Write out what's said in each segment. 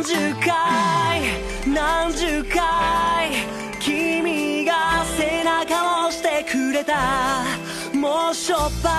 何十回何十回君が背中を押してくれた。もうしょっぱい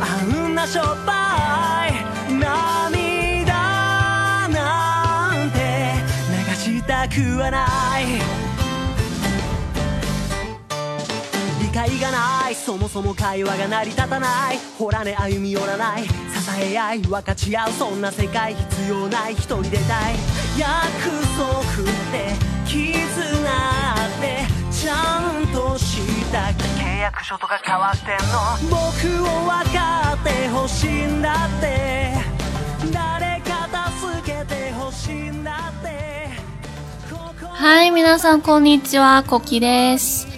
あんなしょっぱい涙なんて流したくはない。理解がない。そもそも会話が成り立たない。ほらね歩み寄らない。支え合い分かち合う。そんな世界必要ない。一人でたい。約束って絆って。ちゃんとした契約書とか交わしてんの。僕を分かってほしいんだって。誰か助けてほしいんだって。嗨，皆さんこんにちは、コキです。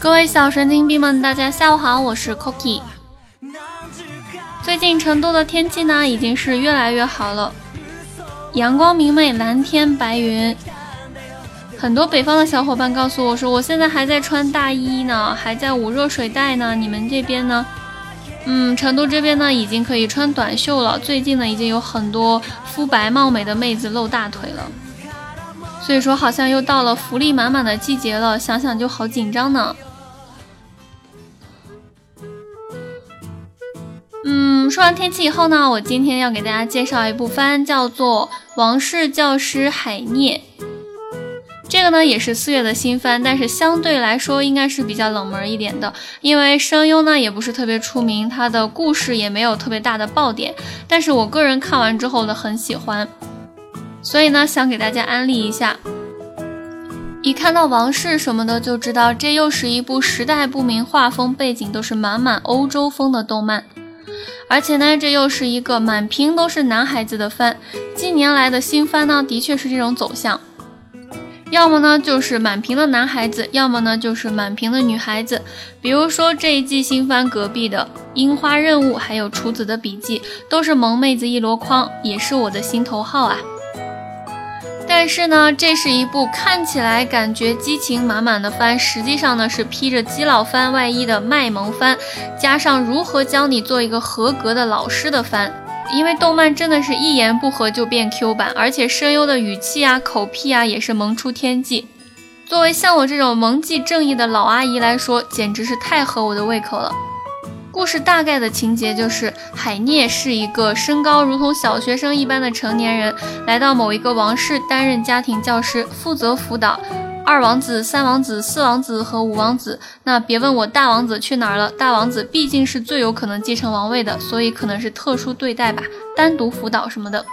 各位小神经病们，大家下午好，我是 Cookie。最近成都的天气呢，已经是越来越好了，阳光明媚，蓝天白云。很多北方的小伙伴告诉我说，我现在还在穿大衣呢，还在捂热水袋呢。你们这边呢？嗯，成都这边呢，已经可以穿短袖了。最近呢，已经有很多肤白貌美的妹子露大腿了。所以说，好像又到了福利满满的季节了，想想就好紧张呢。嗯，说完天气以后呢，我今天要给大家介绍一部番，叫做《王室教师海涅》。这个呢也是四月的新番，但是相对来说应该是比较冷门一点的，因为声优呢也不是特别出名，它的故事也没有特别大的爆点。但是我个人看完之后呢很喜欢，所以呢想给大家安利一下。一看到王室什么的就知道，这又是一部时代不明、画风背景都是满满欧洲风的动漫，而且呢这又是一个满屏都是男孩子的番。近年来的新番呢的确是这种走向。要么呢就是满屏的男孩子，要么呢就是满屏的女孩子。比如说这一季新番隔壁的《樱花任务》，还有《厨子的笔记》，都是萌妹子一箩筐，也是我的心头好啊。但是呢，这是一部看起来感觉激情满满的番，实际上呢是披着基佬番外衣的卖萌番，加上如何教你做一个合格的老师的番。因为动漫真的是一言不合就变 Q 版，而且声优的语气啊、口癖啊也是萌出天际。作为像我这种萌系正义的老阿姨来说，简直是太合我的胃口了。故事大概的情节就是，海涅是一个身高如同小学生一般的成年人，来到某一个王室担任家庭教师，负责辅导。二王子、三王子、四王子和五王子，那别问我大王子去哪儿了。大王子毕竟是最有可能继承王位的，所以可能是特殊对待吧，单独辅导什么的。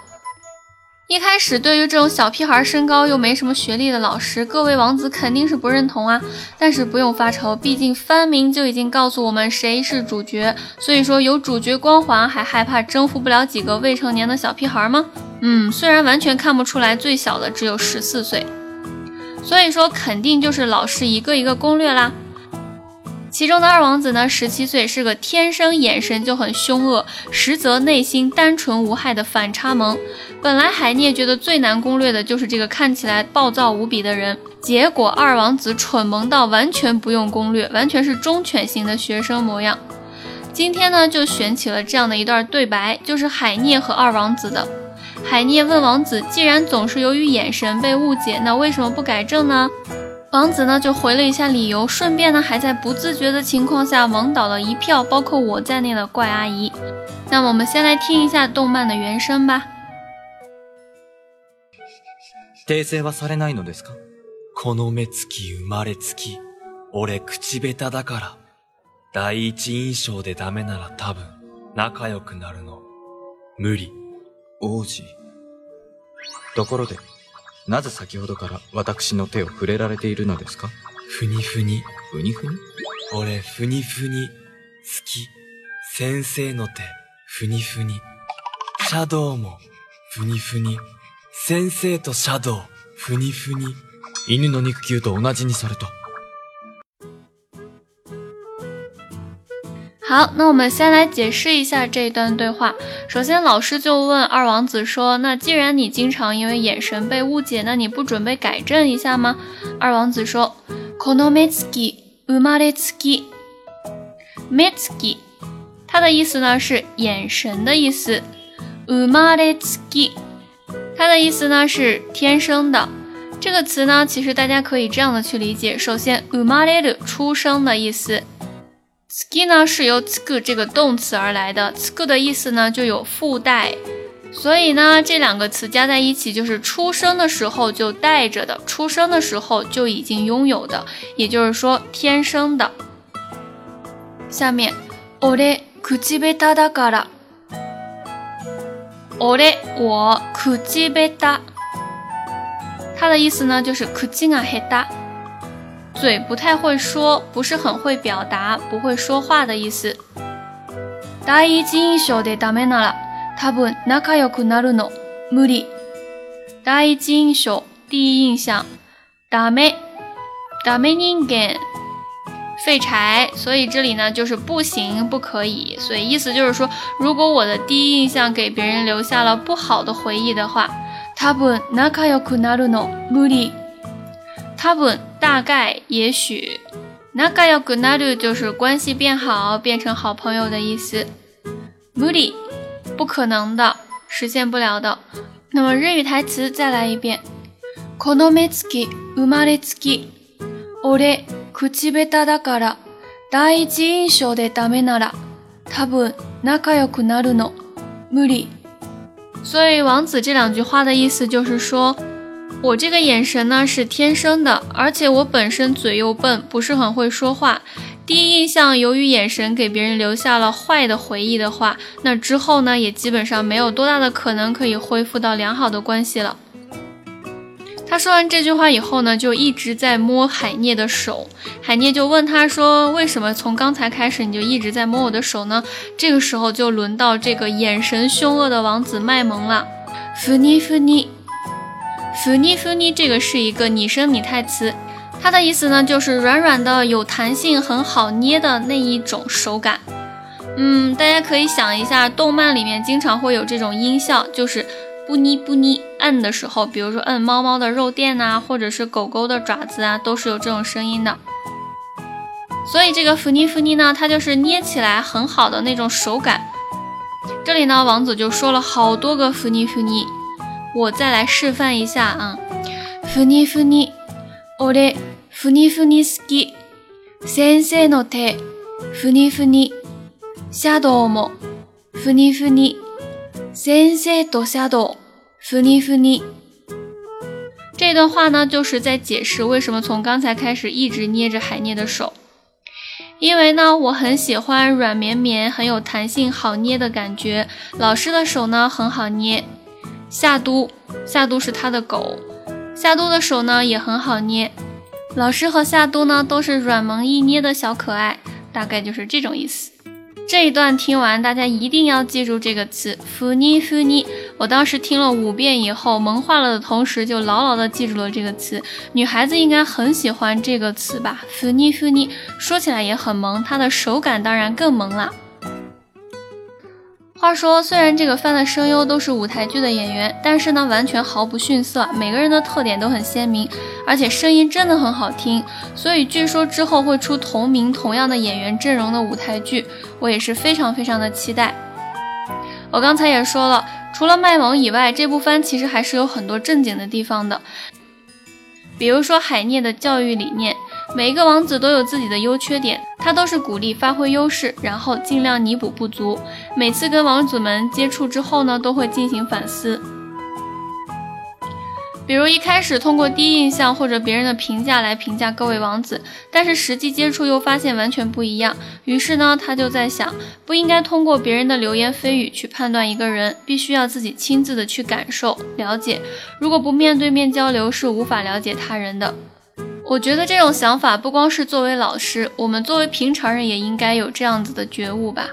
一开始对于这种小屁孩身高又没什么学历的老师，各位王子肯定是不认同啊。但是不用发愁，毕竟番名就已经告诉我们谁是主角，所以说有主角光环，还害怕征服不了几个未成年的小屁孩吗？嗯，虽然完全看不出来，最小的只有十四岁。所以说，肯定就是老师一个一个攻略啦。其中的二王子呢，十七岁，是个天生眼神就很凶恶，实则内心单纯无害的反差萌。本来海涅觉得最难攻略的就是这个看起来暴躁无比的人，结果二王子蠢萌到完全不用攻略，完全是忠犬型的学生模样。今天呢，就选起了这样的一段对白，就是海涅和二王子的。海涅问王子：“既然总是由于眼神被误解，那为什么不改正呢？”王子呢就回了一下理由，顺便呢还在不自觉的情况下网倒了一票包括我在内的怪阿姨。那么我们先来听一下动漫的原声吧。訂正はされないのですかこの目つき生まれつき、俺口下手だから。第一印象でダメなら多分、仲良くなるの、無理。王子。ところで、 なぜ先ほどから私の手を触れられているのですか？ふにふに。ふにふに？俺、ふにふに。好き。先生の手、ふにふに。シャドウも、ふにふに。先生とシャドウ、ふにふに。犬の肉球と同じにされた。好，那我们先来解释一下这一段对话。首先，老师就问二王子说：“那既然你经常因为眼神被误解，那你不准备改正一下吗？”二王子说：“Kono m e t s k i u m a r e t s k i m e t s k i。”他的意思呢是眼神的意思。umaretsuki 它的意思呢是天生的。这个词呢，其实大家可以这样的去理解：首先，umareru 出生的意思 ，ski 呢是由 tsuku 这个动词而来的，tsuku 的意思呢就有附带，所以呢这两个词加在一起就是出生的时候就带着的，出生的时候就已经拥有的，也就是说天生的。下面，俺口下手だから。俺我口下手，它的意思呢就是口が下手， 嘴不太会说，不是很会表达，不会说话的意思。第一印象でダメなら、多分仲良くなるの無理。第一印象，第一印象，ダメ、ダメ人間。废柴，所以这里呢就是不行，不可以。所以意思就是说，如果我的第一印象给别人留下了不好的回忆的话，多分仲良くなるの無理。多分 大概也许，仲良くなる就是关系变好，变成好朋友的意思。無理不可能的，实现不了的。那么日语台词再来一遍。この目つき、生まれつき、俺。口下手だから第一印象でダメなら多分仲良くなるの無理。所以王子这两句话的意思就是说， 我这个眼神呢是天生的，而且我本身嘴又笨，不是很会说话。第一印象由于眼神给别人留下了坏的回忆的话，那之后呢也基本上没有多大的可能可以恢复到良好的关系了。他说完这句话以后呢，就一直在摸海涅的手。海涅就问他说：“为什么从刚才开始你就一直在摸我的手呢？”这个时候就轮到这个眼神凶恶的王子卖萌了。弗尼弗尼，弗尼弗尼，这个是一个拟声拟态词，它的意思呢就是软软的、有弹性、很好捏的那一种手感。嗯，大家可以想一下，动漫里面经常会有这种音效，就是。不妮不妮，摁的时候，比如说摁猫猫的肉垫呐，或者是狗狗的爪子啊，都是有这种声音的。所以这个弗尼弗尼呢，它就是捏起来很好的那种手感。这里呢，王子就说了好多个弗尼弗尼，我再来示范一下啊。弗尼弗尼，我的弗尼弗尼好き。先生の手，弗尼弗尼。シャドウも弗尼弗尼。先生とシャドウ、ふにふに。这段话呢，就是在解释为什么从刚才开始一直捏着海涅的手。因为呢，我很喜欢软绵绵、很有弹性、好捏的感觉。老师的手呢，很好捏。 夏都，夏都是他的狗。夏都的手呢，也很好捏。老师和夏都呢，都是软萌易捏的小可爱。大概就是这种意思。这一段听完，大家一定要记住这个词“福尼福尼”。我当时听了五遍以后，萌化了的同时，就牢牢的记住了这个词。女孩子应该很喜欢这个词吧？“福尼福尼”说起来也很萌，它的手感当然更萌啦。话说，虽然这个番的声优都是舞台剧的演员，但是呢，完全毫不逊色，每个人的特点都很鲜明，而且声音真的很好听。所以据说之后会出同名同样的演员阵容的舞台剧，我也是非常非常的期待。我刚才也说了，除了卖萌以外，这部番其实还是有很多正经的地方的，比如说海涅的教育理念。每一个王子都有自己的优缺点，他都是鼓励发挥优势，然后尽量弥补不足。每次跟王子们接触之后呢，都会进行反思。比如一开始通过第一印象或者别人的评价来评价各位王子，但是实际接触又发现完全不一样。于是呢，他就在想，不应该通过别人的流言蜚语去判断一个人，必须要自己亲自的去感受、了解。如果不面对面交流，是无法了解他人的。我觉得这种想法不光是作为老师，我们作为平常人也应该有这样子的觉悟吧，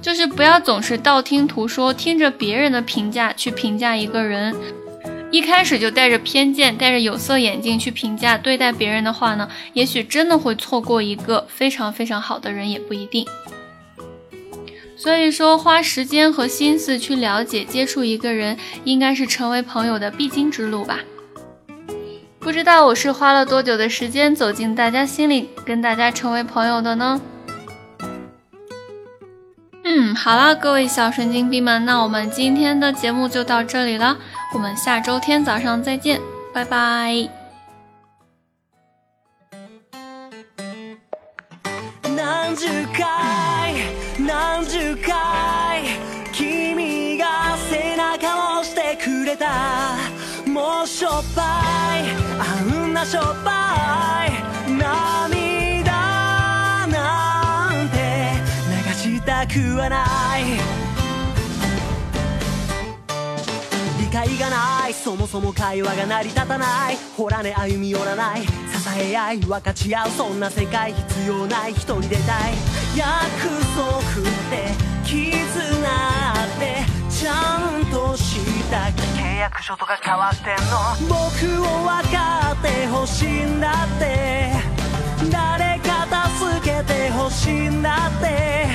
就是不要总是道听途说，听着别人的评价去评价一个人，一开始就带着偏见、戴着有色眼镜去评价对待别人的话呢，也许真的会错过一个非常非常好的人，也不一定。所以说，花时间和心思去了解、接触一个人，应该是成为朋友的必经之路吧。不知道我是花了多久的时间走进大家心里，跟大家成为朋友的呢？嗯，好了，各位小神经病们，那我们今天的节目就到这里了。 我们下周天早上再见，拜拜。何十回何十回君が背中を押してくれた もうしょっぱい。あんなしょっぱい。涙なんて流したくはない。理解がない。そもそも会話が成り立たない。ほらね歩み寄らない。支え合い分かち合う。そんな世界必要ない。一人でたい。約束って絆ってちゃんとした約書とか変わってんの？僕を分かってほしいんだって。誰か助けてほしいんだって。